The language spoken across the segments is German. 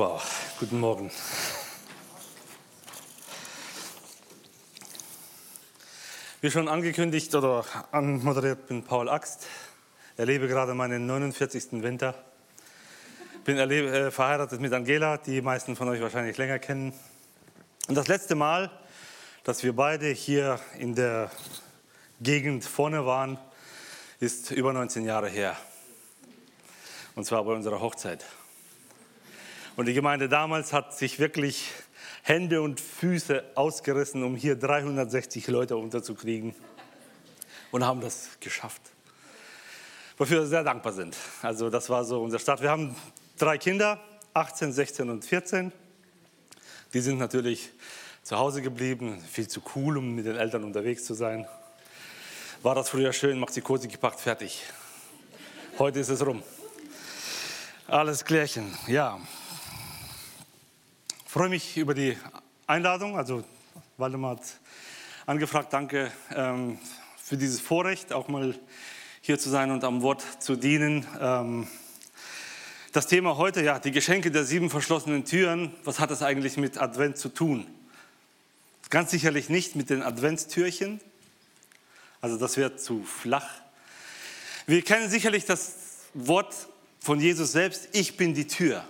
Wow, guten Morgen. Wie schon angekündigt oder anmoderiert, bin Paul Axt. Erlebe gerade meinen 49. Winter. Bin erlebe, äh, verheiratet mit Angela, die meisten von euch wahrscheinlich länger kennen. Und das letzte Mal, dass wir beide hier in der Gegend vorne waren, ist über 19 Jahre her. Und zwar bei unserer Hochzeit. Und die Gemeinde damals hat sich wirklich Hände und Füße ausgerissen, um hier 360 Leute unterzukriegen. Und haben das geschafft. Wofür wir sehr dankbar sind. Also das war so unser Start. Wir haben drei Kinder, 18, 16 und 14. Die sind natürlich zu Hause geblieben, viel zu cool, um mit den Eltern unterwegs zu sein. War das früher schön, macht die Kurse gepackt, fertig. Heute ist es rum. Alles klärchen, ja. Ich freue mich über die Einladung. Also Waldemar hat angefragt, danke ähm, für dieses Vorrecht, auch mal hier zu sein und am Wort zu dienen. Ähm, das Thema heute, ja, die Geschenke der sieben verschlossenen Türen, was hat das eigentlich mit Advent zu tun? Ganz sicherlich nicht mit den Adventstürchen, also das wäre zu flach. Wir kennen sicherlich das Wort von Jesus selbst, ich bin die Tür.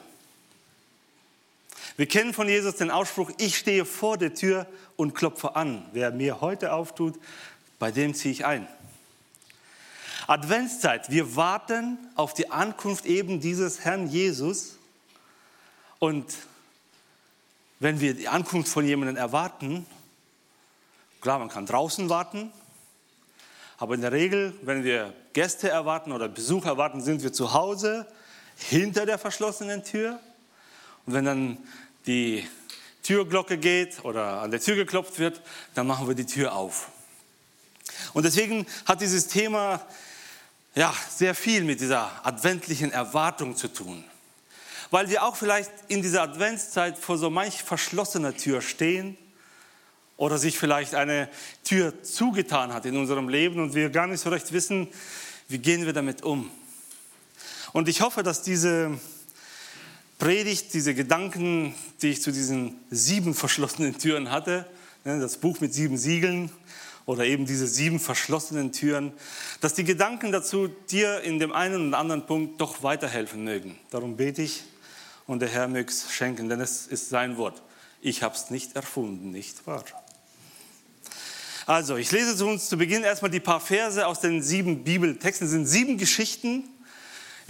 Wir kennen von Jesus den Ausspruch, ich stehe vor der Tür und klopfe an. Wer mir heute auftut, bei dem ziehe ich ein. Adventszeit, wir warten auf die Ankunft eben dieses Herrn Jesus. Und wenn wir die Ankunft von jemandem erwarten, klar, man kann draußen warten, aber in der Regel, wenn wir Gäste erwarten oder Besuch erwarten, sind wir zu Hause hinter der verschlossenen Tür. Und wenn dann die Türglocke geht oder an der Tür geklopft wird, dann machen wir die Tür auf. Und deswegen hat dieses Thema ja, sehr viel mit dieser adventlichen Erwartung zu tun. Weil wir auch vielleicht in dieser Adventszeit vor so manch verschlossener Tür stehen oder sich vielleicht eine Tür zugetan hat in unserem Leben und wir gar nicht so recht wissen, wie gehen wir damit um. Und ich hoffe, dass diese Predigt, diese Gedanken, die ich zu diesen sieben verschlossenen Türen hatte, ne, das Buch mit sieben Siegeln oder eben diese sieben verschlossenen Türen, dass die Gedanken dazu dir in dem einen und anderen Punkt doch weiterhelfen mögen. Darum bete ich und der Herr möge es schenken, denn es ist sein Wort. Ich habe es nicht erfunden, nicht wahr? Also, ich lese zu uns zu Beginn erstmal die paar Verse aus den sieben Bibeltexten. Es sind sieben Geschichten,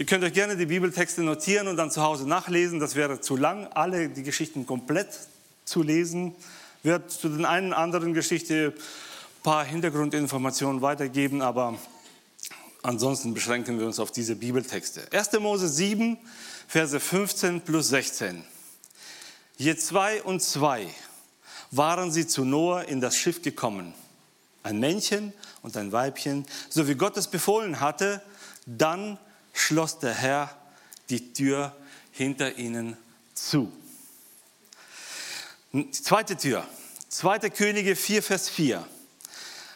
Ihr könnt euch gerne die Bibeltexte notieren und dann zu Hause nachlesen. Das wäre zu lang, alle die Geschichten komplett zu lesen. Wird zu den einen anderen Geschichte ein paar Hintergrundinformationen weitergeben, aber ansonsten beschränken wir uns auf diese Bibeltexte. 1. Mose 7, Verse 15 plus 16. Je zwei und zwei waren sie zu Noah in das Schiff gekommen. Ein Männchen und ein Weibchen, so wie Gott es befohlen hatte. Dann schloss der Herr die Tür hinter ihnen zu. Zweite Tür, 2. Könige 4, Vers 4.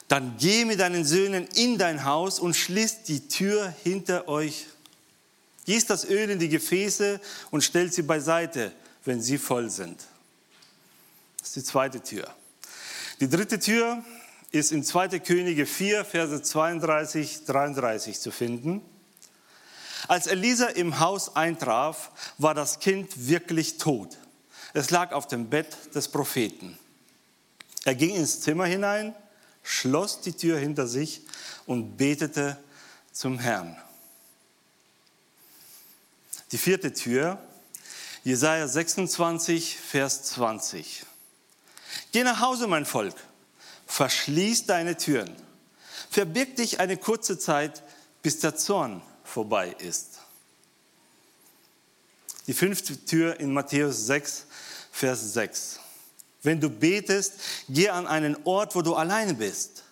Dann geh mit deinen Söhnen in dein Haus und schließ die Tür hinter euch. Gieß das Öl in die Gefäße und stellt sie beiseite, wenn sie voll sind. Das ist die zweite Tür. Die dritte Tür ist in 2. Könige 4, Verse 32, 33 zu finden. Als Elisa im Haus eintraf, war das Kind wirklich tot. Es lag auf dem Bett des Propheten. Er ging ins Zimmer hinein, schloss die Tür hinter sich und betete zum Herrn. Die vierte Tür, Jesaja 26, Vers 20. Geh nach Hause, mein Volk, verschließ deine Türen, verbirg dich eine kurze Zeit, bis der Zorn vorbei ist. Die fünfte Tür in Matthäus 6, Vers 6. Wenn du betest, geh an einen Ort, wo du alleine bist.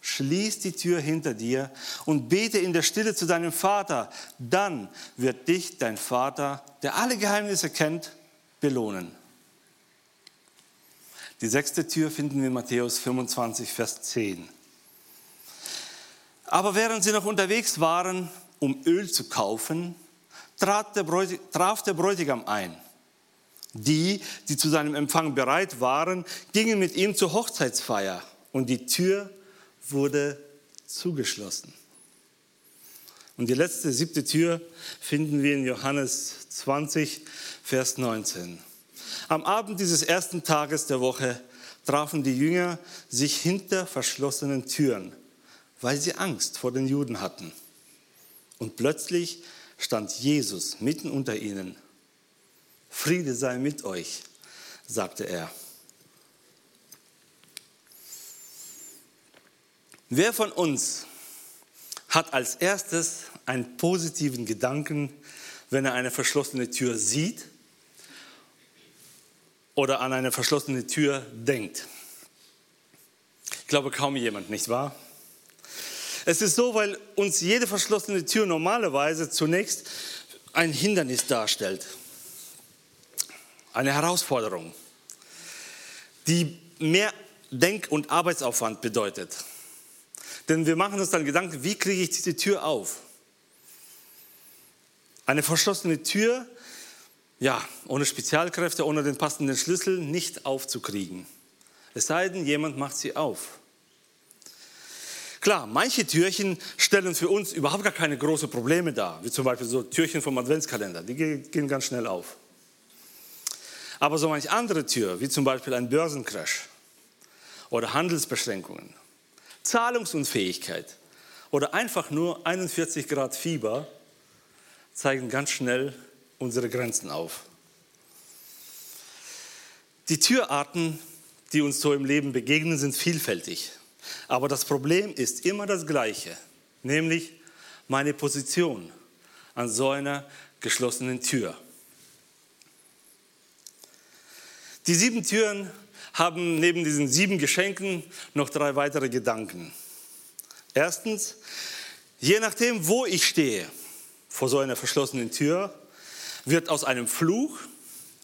Schließ die Tür hinter dir und bete in der Stille zu deinem Vater. Dann wird dich dein Vater, der alle Geheimnisse kennt, belohnen. Die sechste Tür finden wir in Matthäus 25, Vers 10. Aber während sie noch unterwegs waren, um Öl zu kaufen, traf der, Bräutigam ein. Die, die zu seinem Empfang bereit waren, gingen mit ihm zur Hochzeitsfeier und die Tür wurde zugeschlossen. Und die letzte, siebte Tür finden wir in Johannes 20, Vers 19. Am Abend dieses ersten Tages der Woche trafen die Jünger sich hinter verschlossenen Türen, weil sie Angst vor den Juden hatten. Und plötzlich stand Jesus mitten unter ihnen. Friede sei mit euch, sagte er. Wer von uns hat als erstes einen positiven Gedanken, wenn er eine verschlossene Tür sieht oder an eine verschlossene Tür denkt? Ich glaube kaum jemand, nicht wahr? Es ist so, weil uns jede verschlossene Tür normalerweise zunächst ein Hindernis darstellt, eine Herausforderung, die mehr Denk- und Arbeitsaufwand bedeutet. Denn wir machen uns dann Gedanken, wie kriege ich diese Tür auf? Eine verschlossene Tür, ja, ohne Spezialkräfte, ohne den passenden Schlüssel nicht aufzukriegen. Es sei denn, jemand macht sie auf. Klar, manche Türchen stellen für uns überhaupt gar keine großen Probleme dar, wie zum Beispiel so Türchen vom Adventskalender, die gehen ganz schnell auf. Aber so manche andere Tür, wie zum Beispiel ein Börsencrash oder Handelsbeschränkungen, Zahlungsunfähigkeit oder einfach nur 41 Grad Fieber, zeigen ganz schnell unsere Grenzen auf. Die Türarten, die uns so im Leben begegnen, sind vielfältig. Aber das Problem ist immer das gleiche, nämlich meine Position an so einer geschlossenen Tür. Die sieben Türen haben neben diesen sieben Geschenken noch drei weitere Gedanken. Erstens, je nachdem, wo ich stehe, vor so einer verschlossenen Tür, wird aus einem Fluch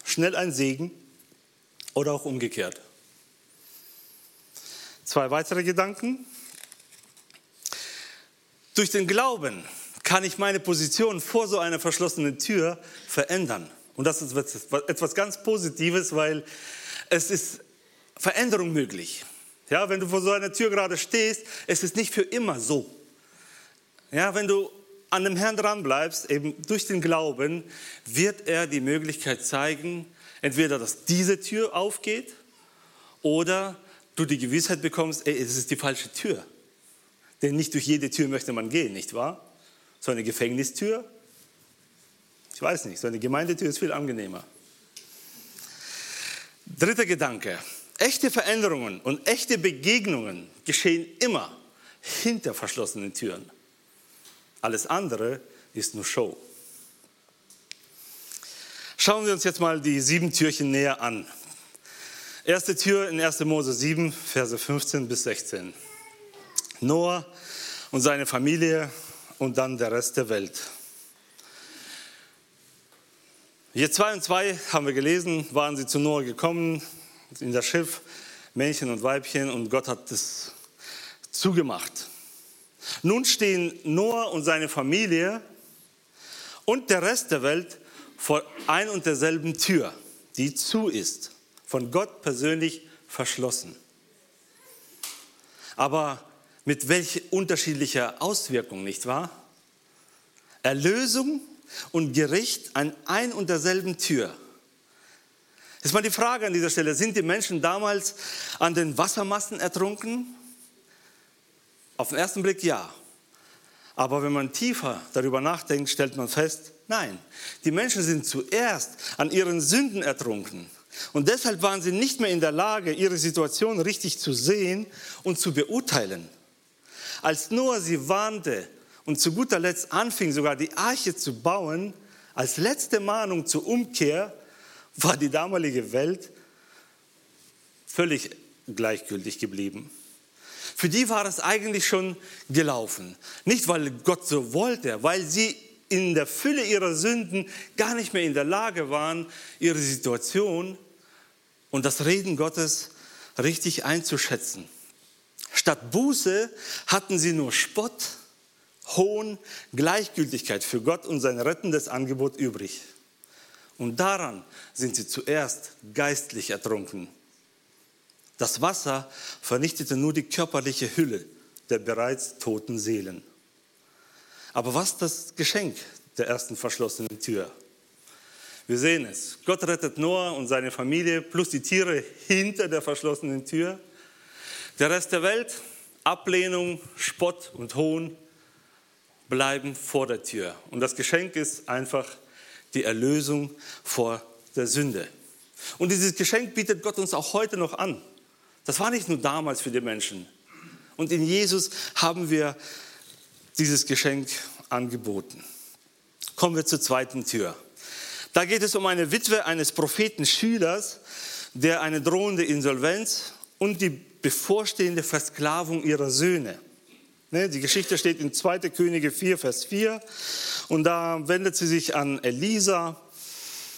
schnell ein Segen oder auch umgekehrt. Zwei weitere Gedanken. Durch den Glauben kann ich meine Position vor so einer verschlossenen Tür verändern. Und das ist etwas ganz Positives, weil es ist Veränderung möglich. Ja, wenn du vor so einer Tür gerade stehst, es ist nicht für immer so. Ja, wenn du an dem Herrn dran bleibst, eben durch den Glauben, wird er die Möglichkeit zeigen, entweder dass diese Tür aufgeht oder du die Gewissheit bekommst, ey, es ist die falsche Tür. Denn nicht durch jede Tür möchte man gehen, nicht wahr? So eine Gefängnistür, ich weiß nicht, so eine Gemeindetür ist viel angenehmer. Dritter Gedanke. Echte Veränderungen und echte Begegnungen geschehen immer hinter verschlossenen Türen. Alles andere ist nur Show. Schauen wir uns jetzt mal die sieben Türchen näher an. Erste Tür in 1. Mose 7, Verse 15 bis 16. Noah und seine Familie und dann der Rest der Welt. Hier zwei und zwei haben wir gelesen, waren sie zu Noah gekommen, in das Schiff, Männchen und Weibchen, und Gott hat es zugemacht. Nun stehen Noah und seine Familie und der Rest der Welt vor ein und derselben Tür, die zu ist von Gott persönlich verschlossen. Aber mit welch unterschiedlicher Auswirkung, nicht wahr? Erlösung und Gericht an ein und derselben Tür. Jetzt mal die Frage an dieser Stelle, sind die Menschen damals an den Wassermassen ertrunken? Auf den ersten Blick ja. Aber wenn man tiefer darüber nachdenkt, stellt man fest, nein, die Menschen sind zuerst an ihren Sünden ertrunken. Und deshalb waren sie nicht mehr in der Lage, ihre Situation richtig zu sehen und zu beurteilen. Als Noah sie warnte und zu guter Letzt anfing, sogar die Arche zu bauen, als letzte Mahnung zur Umkehr, war die damalige Welt völlig gleichgültig geblieben. Für die war es eigentlich schon gelaufen. Nicht, weil Gott so wollte, weil sie in der Fülle ihrer Sünden gar nicht mehr in der Lage waren, ihre Situation und das Reden Gottes richtig einzuschätzen. Statt Buße hatten sie nur Spott, Hohn, Gleichgültigkeit für Gott und sein rettendes Angebot übrig. Und daran sind sie zuerst geistlich ertrunken. Das Wasser vernichtete nur die körperliche Hülle der bereits toten Seelen. Aber was das Geschenk der ersten verschlossenen Tür? Wir sehen es. Gott rettet Noah und seine Familie plus die Tiere hinter der verschlossenen Tür. Der Rest der Welt, Ablehnung, Spott und Hohn bleiben vor der Tür. Und das Geschenk ist einfach die Erlösung vor der Sünde. Und dieses Geschenk bietet Gott uns auch heute noch an. Das war nicht nur damals für die Menschen. Und in Jesus haben wir dieses Geschenk angeboten. Kommen wir zur zweiten Tür. Da geht es um eine Witwe eines Propheten Schülers, der eine drohende Insolvenz und die bevorstehende Versklavung ihrer Söhne. Ne, die Geschichte steht in 2. Könige 4, Vers 4. Und da wendet sie sich an Elisa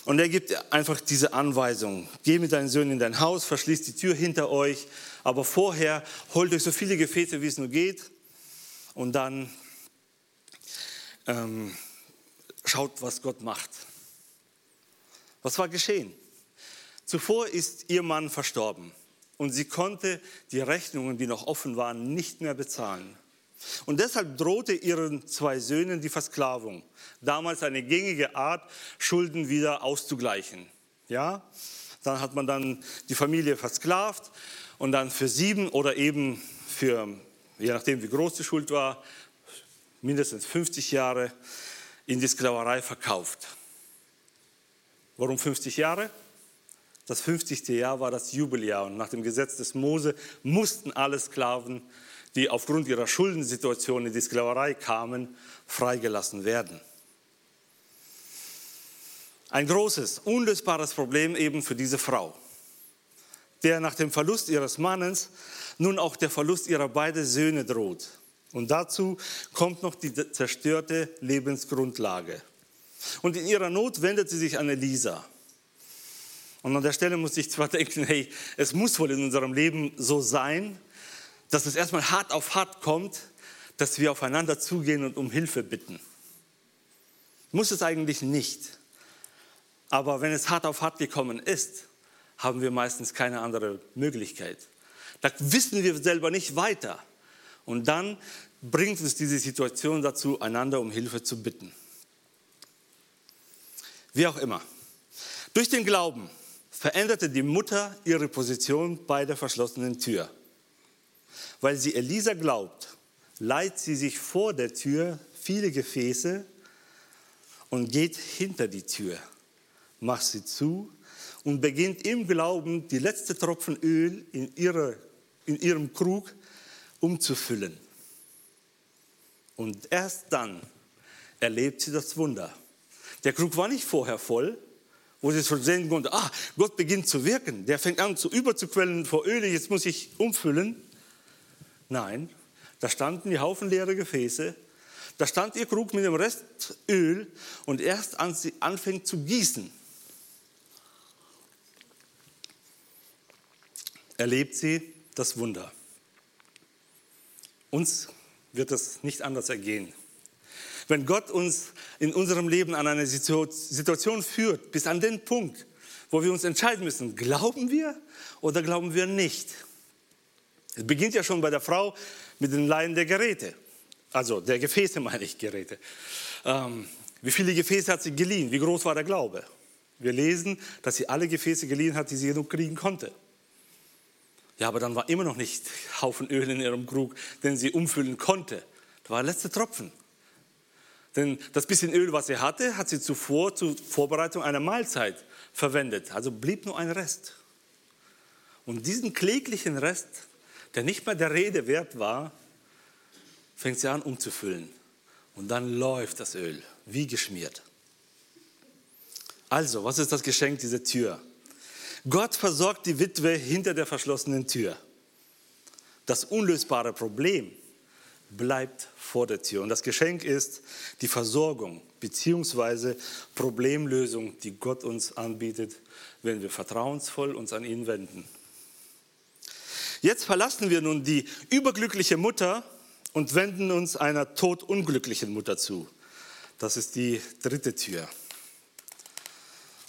und er gibt einfach diese Anweisung. Geh mit deinen Söhnen in dein Haus, verschließ die Tür hinter euch, aber vorher holt euch so viele Gefäße, wie es nur geht. Und dann ähm, schaut, was Gott macht. Was war geschehen? Zuvor ist ihr Mann verstorben und sie konnte die Rechnungen, die noch offen waren, nicht mehr bezahlen. Und deshalb drohte ihren zwei Söhnen die Versklavung. Damals eine gängige Art, Schulden wieder auszugleichen. Ja? Dann hat man dann die Familie versklavt und dann für sieben oder eben für, je nachdem wie groß die Schuld war, mindestens 50 Jahre in die Sklaverei verkauft. Warum 50 Jahre? Das 50. Jahr war das Jubeljahr und nach dem Gesetz des Mose mussten alle Sklaven, die aufgrund ihrer Schuldensituation in die Sklaverei kamen, freigelassen werden. Ein großes, unlösbares Problem eben für diese Frau, der nach dem Verlust ihres Mannes nun auch der Verlust ihrer beiden Söhne droht. Und dazu kommt noch die zerstörte Lebensgrundlage. Und in ihrer Not wendet sie sich an Elisa. Und an der Stelle muss ich zwar denken, hey, es muss wohl in unserem Leben so sein, dass es erstmal hart auf hart kommt, dass wir aufeinander zugehen und um Hilfe bitten. Muss es eigentlich nicht. Aber wenn es hart auf hart gekommen ist, haben wir meistens keine andere Möglichkeit. Da wissen wir selber nicht weiter. Und dann bringt uns diese Situation dazu, einander um Hilfe zu bitten. Wie auch immer. Durch den Glauben veränderte die Mutter ihre Position bei der verschlossenen Tür. Weil sie Elisa glaubt, leiht sie sich vor der Tür viele Gefäße und geht hinter die Tür, macht sie zu und beginnt im Glauben die letzte Tropfen Öl in, ihre, in ihrem Krug umzufüllen. Und erst dann erlebt sie das Wunder. Der Krug war nicht vorher voll, wo sie schon sehen konnte, ah, Gott beginnt zu wirken. Der fängt an zu überzuquellen vor Öl, jetzt muss ich umfüllen. Nein, da standen die Haufen leere Gefäße. Da stand ihr Krug mit dem Rest Öl und erst als sie anfängt zu gießen, erlebt sie das Wunder. Uns wird es nicht anders ergehen. Wenn Gott uns in unserem Leben an eine Situation führt, bis an den Punkt, wo wir uns entscheiden müssen, glauben wir oder glauben wir nicht. Es beginnt ja schon bei der Frau mit den Laien der Geräte, also der Gefäße meine ich Geräte. Ähm, wie viele Gefäße hat sie geliehen? Wie groß war der Glaube? Wir lesen, dass sie alle Gefäße geliehen hat, die sie genug kriegen konnte. Ja, aber dann war immer noch nicht Haufen Öl in ihrem Krug, den sie umfüllen konnte. Das war der letzte Tropfen. Denn das bisschen Öl, was sie hatte, hat sie zuvor zur Vorbereitung einer Mahlzeit verwendet. Also blieb nur ein Rest. Und diesen kläglichen Rest, der nicht mehr der Rede wert war, fängt sie an umzufüllen. Und dann läuft das Öl wie geschmiert. Also, was ist das Geschenk dieser Tür? Gott versorgt die Witwe hinter der verschlossenen Tür. Das unlösbare Problem bleibt vor der Tür. Und das Geschenk ist die Versorgung bzw. Problemlösung, die Gott uns anbietet, wenn wir vertrauensvoll uns an ihn wenden. Jetzt verlassen wir nun die überglückliche Mutter und wenden uns einer todunglücklichen Mutter zu. Das ist die dritte Tür.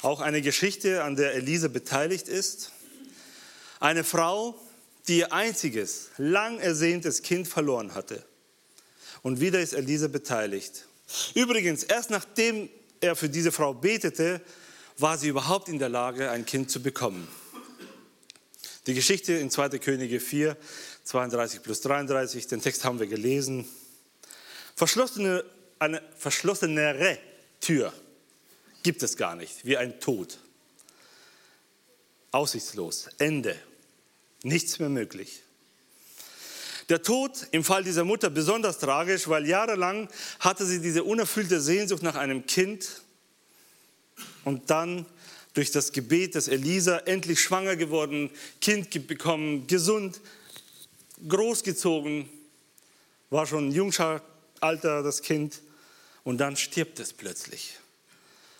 Auch eine Geschichte, an der Elise beteiligt ist. Eine Frau, die ihr einziges, lang ersehntes Kind verloren hatte. Und wieder ist Elise beteiligt. Übrigens, erst nachdem er für diese Frau betete, war sie überhaupt in der Lage, ein Kind zu bekommen. Die Geschichte in 2. Könige 4, 32 plus 33, den Text haben wir gelesen. Verschlossene, eine verschlossenere Tür gibt es gar nicht, wie ein Tod. Aussichtslos, Ende, nichts mehr möglich. Der Tod im Fall dieser Mutter besonders tragisch, weil jahrelang hatte sie diese unerfüllte Sehnsucht nach einem Kind und dann durch das Gebet des Elisa endlich schwanger geworden, Kind bekommen, gesund, großgezogen, war schon Jungschalter das Kind und dann stirbt es plötzlich.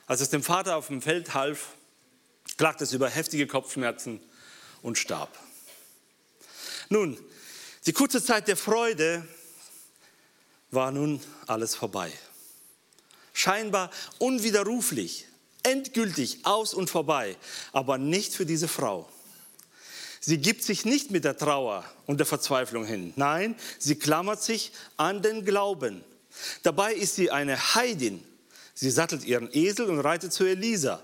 Als es dem Vater auf dem Feld half, klagte es über heftige Kopfschmerzen und starb. Nun, die kurze Zeit der Freude war nun alles vorbei. Scheinbar unwiderruflich, endgültig aus und vorbei, aber nicht für diese Frau. Sie gibt sich nicht mit der Trauer und der Verzweiflung hin. Nein, sie klammert sich an den Glauben. Dabei ist sie eine Heidin. Sie sattelt ihren Esel und reitet zu Elisa,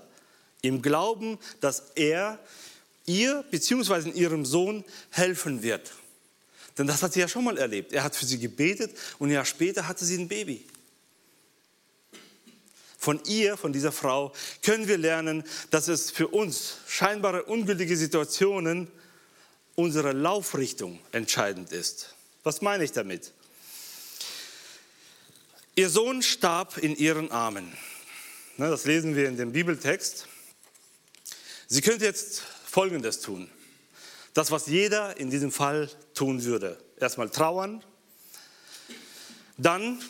im Glauben, dass er ihr bzw. ihrem Sohn helfen wird. Denn das hat sie ja schon mal erlebt. Er hat für sie gebetet und ein Jahr später hatte sie ein Baby. Von ihr, von dieser Frau, können wir lernen, dass es für uns scheinbare ungültige Situationen unsere Laufrichtung entscheidend ist. Was meine ich damit? Ihr Sohn starb in ihren Armen. Das lesen wir in dem Bibeltext. Sie könnte jetzt Folgendes tun. Das, was jeder in diesem Fall tun würde. Erstmal trauern, dann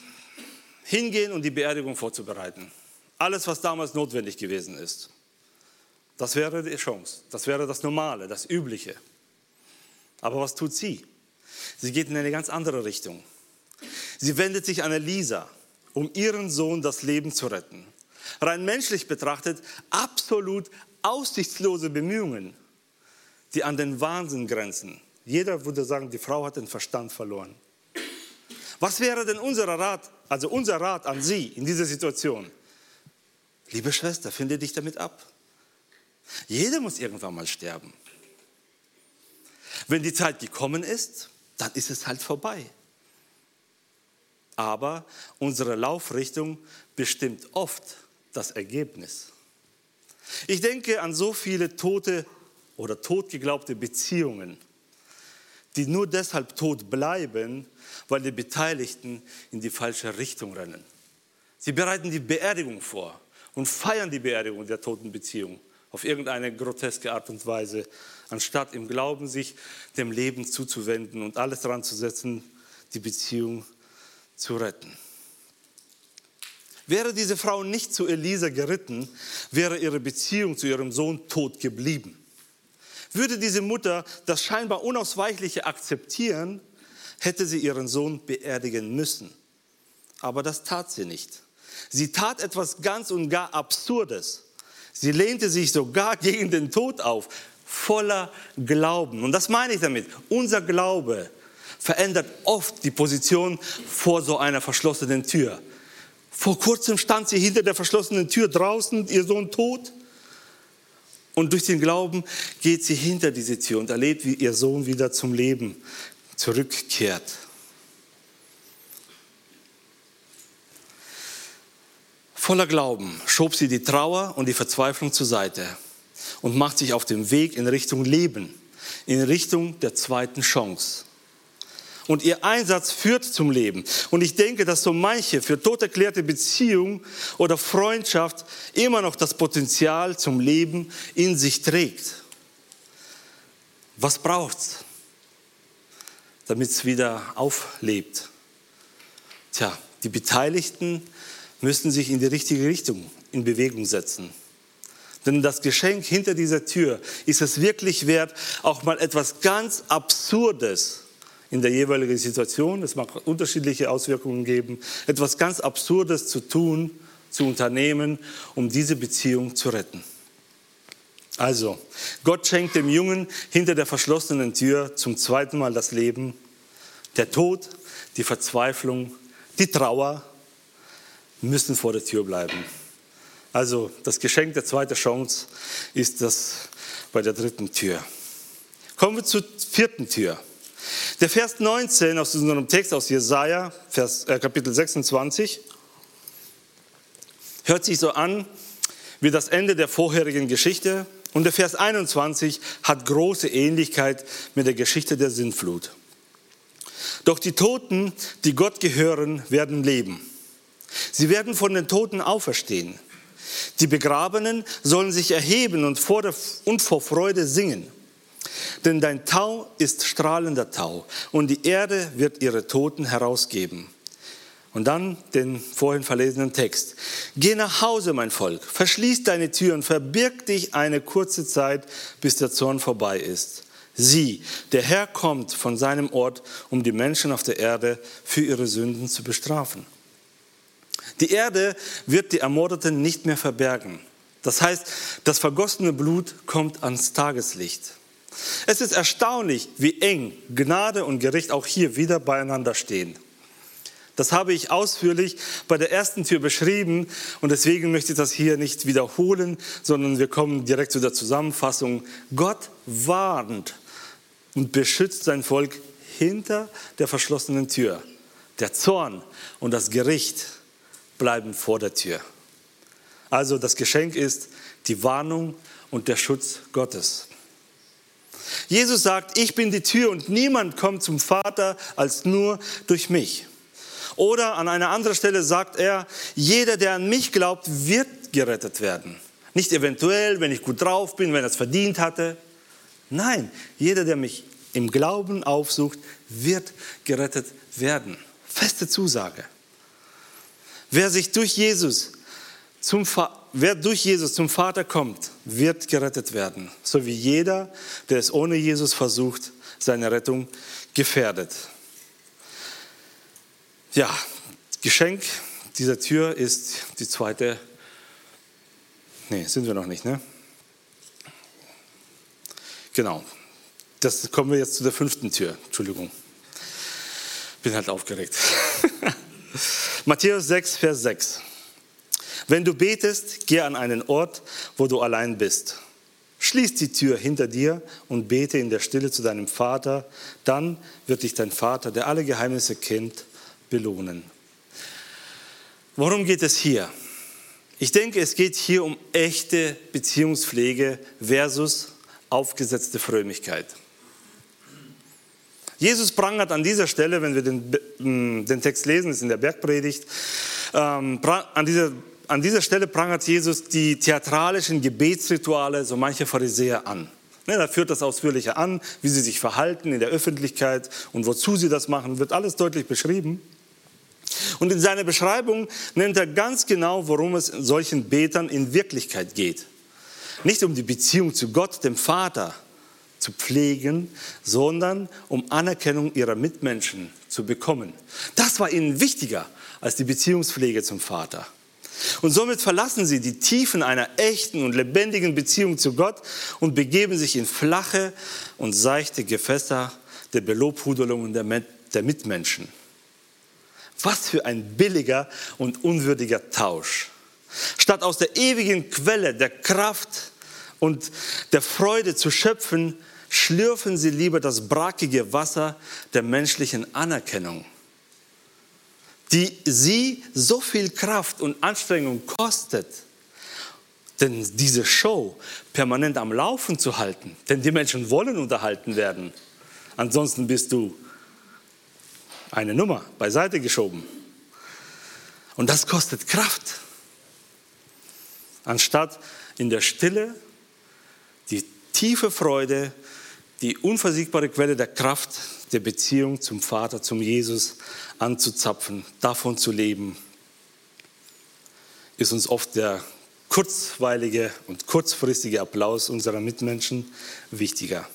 hingehen und die Beerdigung vorzubereiten. Alles, was damals notwendig gewesen ist. Das wäre die Chance. Das wäre das Normale, das Übliche. Aber was tut sie? Sie geht in eine ganz andere Richtung. Sie wendet sich an Elisa, um ihren Sohn das Leben zu retten. Rein menschlich betrachtet absolut aussichtslose Bemühungen die an den Wahnsinn grenzen. Jeder würde sagen, die Frau hat den Verstand verloren. Was wäre denn unser Rat, also unser Rat an Sie in dieser Situation? Liebe Schwester, finde dich damit ab. Jeder muss irgendwann mal sterben. Wenn die Zeit gekommen ist, dann ist es halt vorbei. Aber unsere Laufrichtung bestimmt oft das Ergebnis. Ich denke an so viele tote oder totgeglaubte Beziehungen, die nur deshalb tot bleiben, weil die Beteiligten in die falsche Richtung rennen. Sie bereiten die Beerdigung vor und feiern die Beerdigung der toten Beziehung auf irgendeine groteske Art und Weise, anstatt im Glauben sich dem Leben zuzuwenden und alles daran zu setzen, die Beziehung zu retten. Wäre diese Frau nicht zu Elisa geritten, wäre ihre Beziehung zu ihrem Sohn tot geblieben. Würde diese Mutter das scheinbar Unausweichliche akzeptieren, hätte sie ihren Sohn beerdigen müssen. Aber das tat sie nicht. Sie tat etwas ganz und gar Absurdes. Sie lehnte sich sogar gegen den Tod auf, voller Glauben. Und das meine ich damit. Unser Glaube verändert oft die Position vor so einer verschlossenen Tür. Vor kurzem stand sie hinter der verschlossenen Tür draußen, ihr Sohn tot. Und durch den Glauben geht sie hinter diese Tür und erlebt, wie ihr Sohn wieder zum Leben zurückkehrt. Voller Glauben schob sie die Trauer und die Verzweiflung zur Seite und macht sich auf den Weg in Richtung Leben, in Richtung der zweiten Chance und ihr Einsatz führt zum Leben. Und ich denke, dass so manche für tot erklärte Beziehung oder Freundschaft immer noch das Potenzial zum Leben in sich trägt. Was braucht's, damit es wieder auflebt? Tja, die Beteiligten müssen sich in die richtige Richtung in Bewegung setzen. Denn das Geschenk hinter dieser Tür ist es wirklich wert, auch mal etwas ganz Absurdes in der jeweiligen Situation, es mag unterschiedliche Auswirkungen geben, etwas ganz Absurdes zu tun, zu unternehmen, um diese Beziehung zu retten. Also, Gott schenkt dem Jungen hinter der verschlossenen Tür zum zweiten Mal das Leben. Der Tod, die Verzweiflung, die Trauer müssen vor der Tür bleiben. Also das Geschenk der zweiten Chance ist das bei der dritten Tür. Kommen wir zur vierten Tür. Der Vers 19 aus unserem Text aus Jesaja, Vers, äh, Kapitel 26, hört sich so an wie das Ende der vorherigen Geschichte. Und der Vers 21 hat große Ähnlichkeit mit der Geschichte der Sintflut. Doch die Toten, die Gott gehören, werden leben. Sie werden von den Toten auferstehen. Die Begrabenen sollen sich erheben und vor, der, und vor Freude singen. Denn dein Tau ist strahlender Tau und die Erde wird ihre Toten herausgeben. Und dann den vorhin verlesenen Text. Geh nach Hause, mein Volk, verschließ deine Türen, verbirg dich eine kurze Zeit, bis der Zorn vorbei ist. Sieh, der Herr kommt von seinem Ort, um die Menschen auf der Erde für ihre Sünden zu bestrafen. Die Erde wird die Ermordeten nicht mehr verbergen. Das heißt, das vergossene Blut kommt ans Tageslicht. Es ist erstaunlich, wie eng Gnade und Gericht auch hier wieder beieinander stehen. Das habe ich ausführlich bei der ersten Tür beschrieben und deswegen möchte ich das hier nicht wiederholen, sondern wir kommen direkt zu der Zusammenfassung. Gott warnt und beschützt sein Volk hinter der verschlossenen Tür. Der Zorn und das Gericht bleiben vor der Tür. Also das Geschenk ist die Warnung und der Schutz Gottes. Jesus sagt, ich bin die Tür und niemand kommt zum Vater als nur durch mich. Oder an einer anderen Stelle sagt er, jeder, der an mich glaubt, wird gerettet werden. Nicht eventuell, wenn ich gut drauf bin, wenn er es verdient hatte. Nein, jeder, der mich im Glauben aufsucht, wird gerettet werden. Feste Zusage. Wer sich durch Jesus zum, wer durch Jesus zum Vater kommt, wird gerettet werden. So wie jeder, der es ohne Jesus versucht, seine Rettung gefährdet. Ja, Geschenk dieser Tür ist die zweite. Nee, sind wir noch nicht, ne? Genau. Das kommen wir jetzt zu der fünften Tür. Entschuldigung. Bin halt aufgeregt. Matthäus 6, Vers 6. Wenn du betest, geh an einen Ort, wo du allein bist. Schließ die Tür hinter dir und bete in der Stille zu deinem Vater. Dann wird dich dein Vater, der alle Geheimnisse kennt, belohnen. Worum geht es hier? Ich denke, es geht hier um echte Beziehungspflege versus aufgesetzte Frömmigkeit. Jesus prangert an dieser Stelle, wenn wir den, mm, den Text lesen, ist in der Bergpredigt, ähm, an, dieser, an dieser Stelle prangert Jesus die theatralischen Gebetsrituale so mancher Pharisäer an. Ne, da führt das ausführlicher an, wie sie sich verhalten in der Öffentlichkeit und wozu sie das machen, wird alles deutlich beschrieben. Und in seiner Beschreibung nennt er ganz genau, worum es solchen Betern in Wirklichkeit geht. Nicht um die Beziehung zu Gott, dem Vater, zu pflegen, sondern um Anerkennung ihrer Mitmenschen zu bekommen. Das war ihnen wichtiger als die Beziehungspflege zum Vater. Und somit verlassen sie die Tiefen einer echten und lebendigen Beziehung zu Gott und begeben sich in flache und seichte Gefässer der Belobhudelungen der Mitmenschen. Was für ein billiger und unwürdiger Tausch. Statt aus der ewigen Quelle der Kraft und der Freude zu schöpfen, schlürfen sie lieber das brackige Wasser der menschlichen Anerkennung, die sie so viel Kraft und Anstrengung kostet. Denn diese Show permanent am Laufen zu halten, denn die Menschen wollen unterhalten werden. Ansonsten bist du eine Nummer beiseite geschoben. Und das kostet Kraft. Anstatt in der Stille die tiefe Freude, die unversiegbare Quelle der Kraft der Beziehung zum Vater, zum Jesus anzuzapfen, davon zu leben, ist uns oft der kurzweilige und kurzfristige Applaus unserer Mitmenschen wichtiger.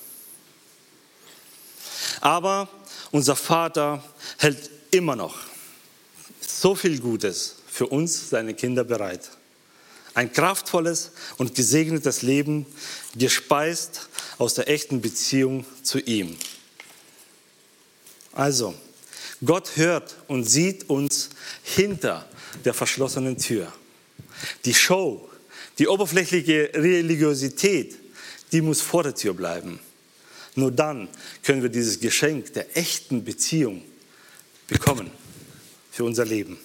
Aber unser Vater hält immer noch so viel Gutes für uns, seine Kinder, bereit. Ein kraftvolles und gesegnetes Leben, gespeist aus der echten Beziehung zu ihm. Also, Gott hört und sieht uns hinter der verschlossenen Tür. Die Show, die oberflächliche Religiosität, die muss vor der Tür bleiben. Nur dann können wir dieses Geschenk der echten Beziehung bekommen für unser Leben.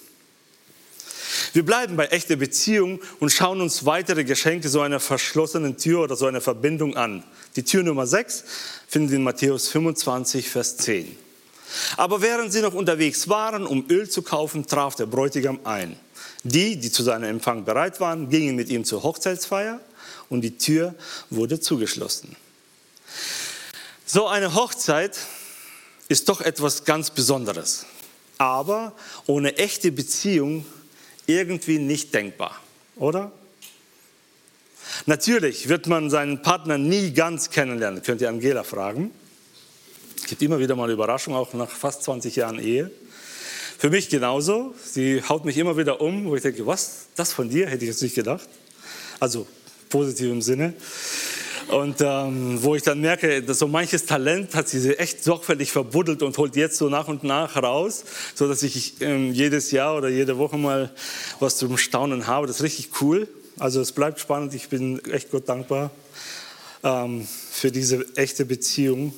Wir bleiben bei echter Beziehung und schauen uns weitere Geschenke so einer verschlossenen Tür oder so einer Verbindung an. Die Tür Nummer 6 finden wir in Matthäus 25, Vers 10. Aber während sie noch unterwegs waren, um Öl zu kaufen, traf der Bräutigam ein. Die, die zu seinem Empfang bereit waren, gingen mit ihm zur Hochzeitsfeier und die Tür wurde zugeschlossen. So eine Hochzeit ist doch etwas ganz Besonderes, aber ohne echte Beziehung irgendwie nicht denkbar, oder? Natürlich wird man seinen Partner nie ganz kennenlernen, könnt ihr Angela fragen. Es gibt immer wieder mal Überraschungen, auch nach fast 20 Jahren Ehe. Für mich genauso. Sie haut mich immer wieder um, wo ich denke, was, das von dir, hätte ich jetzt nicht gedacht. Also positiv im Sinne. Und ähm, wo ich dann merke, dass so manches Talent hat sie echt sorgfältig verbuddelt und holt jetzt so nach und nach raus, so dass ich ähm, jedes Jahr oder jede Woche mal was zum Staunen habe. Das ist richtig cool. Also es bleibt spannend. Ich bin echt Gott dankbar ähm, für diese echte Beziehung.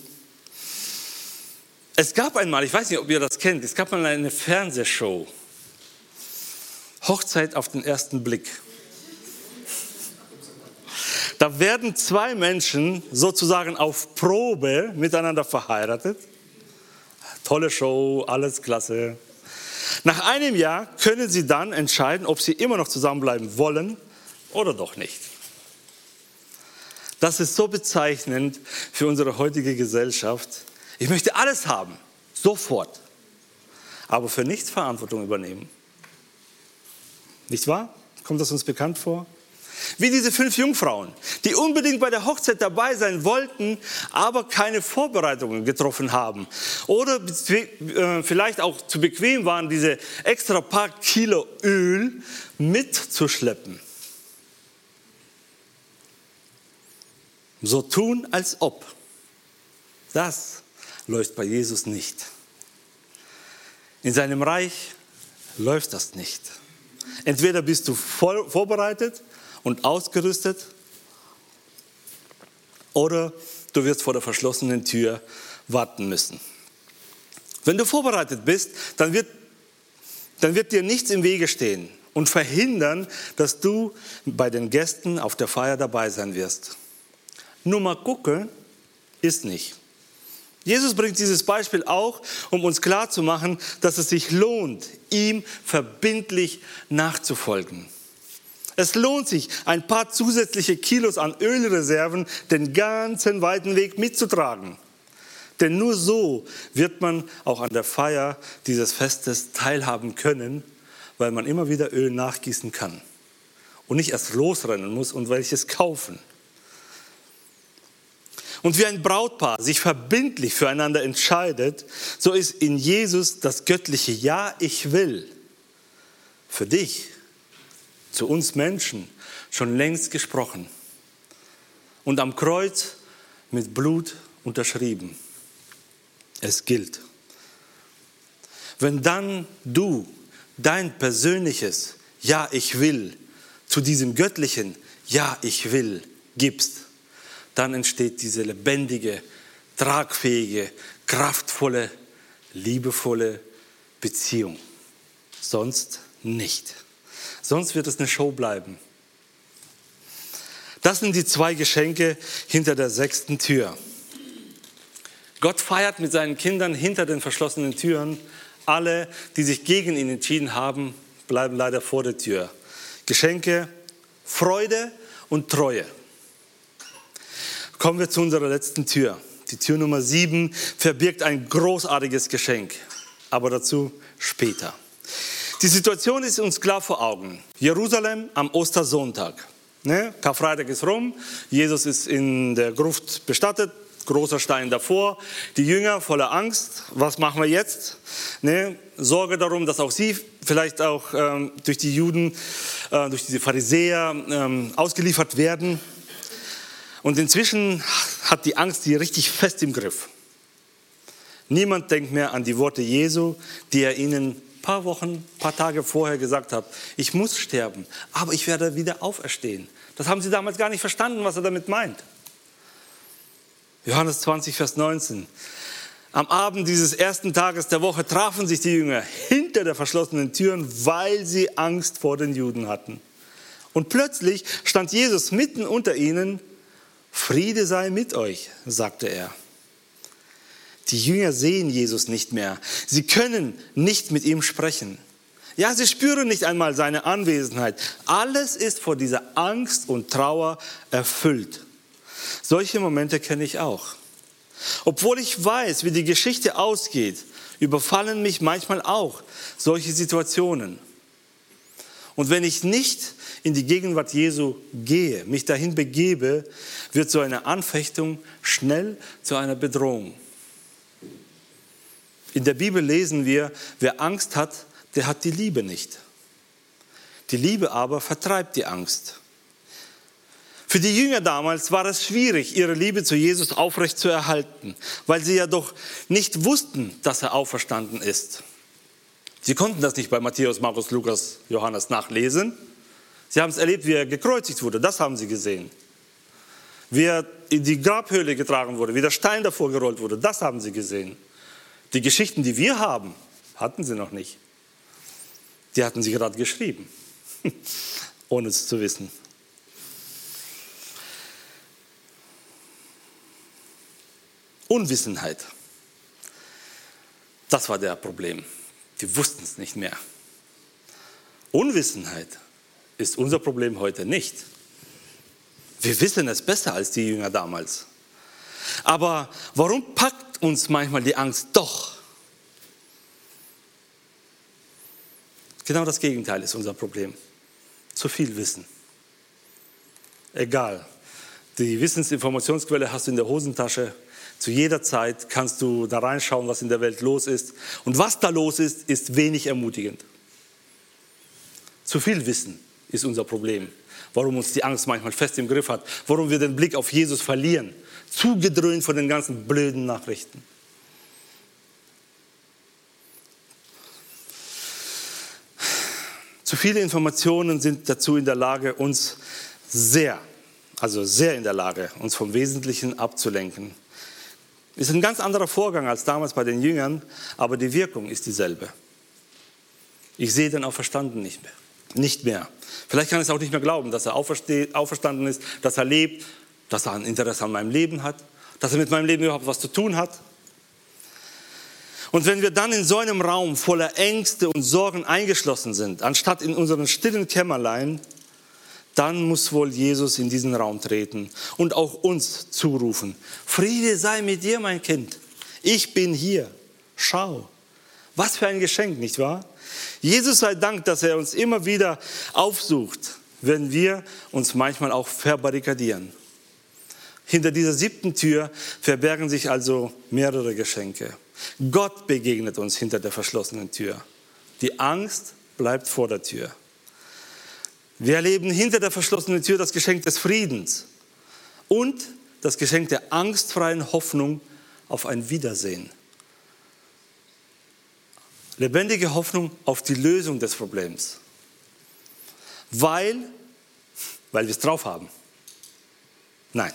Es gab einmal, ich weiß nicht, ob ihr das kennt, es gab mal eine Fernsehshow. Hochzeit auf den ersten Blick. Da werden zwei Menschen sozusagen auf Probe miteinander verheiratet. Tolle Show, alles klasse. Nach einem Jahr können sie dann entscheiden, ob sie immer noch zusammenbleiben wollen oder doch nicht. Das ist so bezeichnend für unsere heutige Gesellschaft. Ich möchte alles haben, sofort, aber für nichts Verantwortung übernehmen. Nicht wahr? Kommt das uns bekannt vor? Wie diese fünf Jungfrauen, die unbedingt bei der Hochzeit dabei sein wollten, aber keine Vorbereitungen getroffen haben. Oder äh, vielleicht auch zu bequem waren, diese extra paar Kilo Öl mitzuschleppen. So tun, als ob. Das läuft bei Jesus nicht. In seinem Reich läuft das nicht. Entweder bist du vorbereitet und ausgerüstet oder du wirst vor der verschlossenen Tür warten müssen. Wenn du vorbereitet bist, dann wird, dann wird dir nichts im Wege stehen und verhindern, dass du bei den Gästen auf der Feier dabei sein wirst. Nur mal gucken ist nicht. Jesus bringt dieses Beispiel auch, um uns klarzumachen, dass es sich lohnt, ihm verbindlich nachzufolgen. Es lohnt sich, ein paar zusätzliche Kilos an Ölreserven den ganzen weiten Weg mitzutragen. Denn nur so wird man auch an der Feier dieses Festes teilhaben können, weil man immer wieder Öl nachgießen kann und nicht erst losrennen muss und welches kaufen. Und wie ein Brautpaar sich verbindlich füreinander entscheidet, so ist in Jesus das göttliche Ja, ich will für dich zu uns Menschen schon längst gesprochen und am Kreuz mit Blut unterschrieben. Es gilt. Wenn dann du dein persönliches Ja, ich will zu diesem göttlichen Ja, ich will gibst, dann entsteht diese lebendige, tragfähige, kraftvolle, liebevolle Beziehung. Sonst nicht. Sonst wird es eine Show bleiben. Das sind die zwei Geschenke hinter der sechsten Tür. Gott feiert mit seinen Kindern hinter den verschlossenen Türen. Alle, die sich gegen ihn entschieden haben, bleiben leider vor der Tür. Geschenke, Freude und Treue. Kommen wir zu unserer letzten Tür. Die Tür Nummer sieben verbirgt ein großartiges Geschenk, aber dazu später. Die Situation ist uns klar vor Augen. Jerusalem am Ostersonntag. Ne? Karfreitag ist rum, Jesus ist in der Gruft bestattet, großer Stein davor. Die Jünger voller Angst. Was machen wir jetzt? Ne? Sorge darum, dass auch sie vielleicht auch ähm, durch die Juden, äh, durch diese Pharisäer ähm, ausgeliefert werden. Und inzwischen hat die Angst die richtig fest im Griff. Niemand denkt mehr an die Worte Jesu, die er ihnen paar Wochen, paar Tage vorher gesagt hat. Ich muss sterben, aber ich werde wieder auferstehen. Das haben sie damals gar nicht verstanden, was er damit meint. Johannes 20, Vers 19. Am Abend dieses ersten Tages der Woche trafen sich die Jünger hinter der verschlossenen Türen, weil sie Angst vor den Juden hatten. Und plötzlich stand Jesus mitten unter ihnen. Friede sei mit euch, sagte er. Die Jünger sehen Jesus nicht mehr. Sie können nicht mit ihm sprechen. Ja, sie spüren nicht einmal seine Anwesenheit. Alles ist vor dieser Angst und Trauer erfüllt. Solche Momente kenne ich auch. Obwohl ich weiß, wie die Geschichte ausgeht, überfallen mich manchmal auch solche Situationen. Und wenn ich nicht in die Gegenwart Jesu gehe, mich dahin begebe, wird so eine Anfechtung schnell zu einer Bedrohung. In der Bibel lesen wir, wer Angst hat, der hat die Liebe nicht. Die Liebe aber vertreibt die Angst. Für die Jünger damals war es schwierig, ihre Liebe zu Jesus aufrecht zu erhalten, weil sie ja doch nicht wussten, dass er auferstanden ist. Sie konnten das nicht bei Matthäus, Markus, Lukas, Johannes nachlesen. Sie haben es erlebt, wie er gekreuzigt wurde, das haben sie gesehen. Wie er in die Grabhöhle getragen wurde, wie der Stein davor gerollt wurde, das haben sie gesehen. Die Geschichten, die wir haben, hatten sie noch nicht. Die hatten sie gerade geschrieben, ohne es zu wissen. Unwissenheit. Das war der Problem. Die wussten es nicht mehr. Unwissenheit ist unser Problem heute nicht. Wir wissen es besser als die Jünger damals. Aber warum packt uns manchmal die Angst doch? Genau das Gegenteil ist unser Problem. Zu viel Wissen. Egal. Die Wissensinformationsquelle hast du in der Hosentasche. Zu jeder Zeit kannst du da reinschauen, was in der Welt los ist. Und was da los ist, ist wenig ermutigend. Zu viel Wissen ist unser Problem. Warum uns die Angst manchmal fest im Griff hat. Warum wir den Blick auf Jesus verlieren zugedröhnt von den ganzen blöden Nachrichten. Zu viele Informationen sind dazu in der Lage, uns sehr, also sehr in der Lage, uns vom Wesentlichen abzulenken. Ist ein ganz anderer Vorgang als damals bei den Jüngern, aber die Wirkung ist dieselbe. Ich sehe den Auferstanden nicht mehr. Nicht mehr. Vielleicht kann ich es auch nicht mehr glauben, dass er auferstanden ist, dass er lebt dass er ein Interesse an meinem Leben hat, dass er mit meinem Leben überhaupt was zu tun hat. Und wenn wir dann in so einem Raum voller Ängste und Sorgen eingeschlossen sind, anstatt in unseren stillen Kämmerlein, dann muss wohl Jesus in diesen Raum treten und auch uns zurufen. Friede sei mit dir, mein Kind. Ich bin hier. Schau. Was für ein Geschenk, nicht wahr? Jesus sei Dank, dass er uns immer wieder aufsucht, wenn wir uns manchmal auch verbarrikadieren. Hinter dieser siebten Tür verbergen sich also mehrere Geschenke. Gott begegnet uns hinter der verschlossenen Tür. Die Angst bleibt vor der Tür. Wir erleben hinter der verschlossenen Tür das Geschenk des Friedens und das Geschenk der angstfreien Hoffnung auf ein Wiedersehen. Lebendige Hoffnung auf die Lösung des Problems. Weil, weil wir es drauf haben. Nein,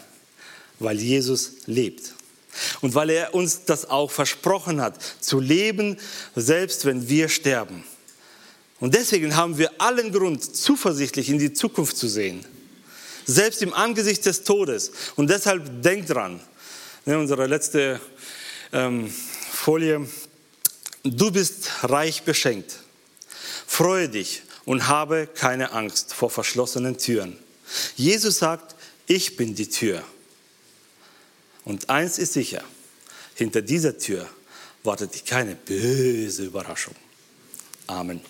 weil Jesus lebt. Und weil er uns das auch versprochen hat, zu leben, selbst wenn wir sterben. Und deswegen haben wir allen Grund, zuversichtlich in die Zukunft zu sehen. Selbst im Angesicht des Todes. Und deshalb denkt dran, ne, unsere letzte ähm, Folie, du bist reich beschenkt. Freue dich und habe keine Angst vor verschlossenen Türen. Jesus sagt, ich bin die Tür. Und eins ist sicher, hinter dieser Tür wartet keine böse Überraschung. Amen.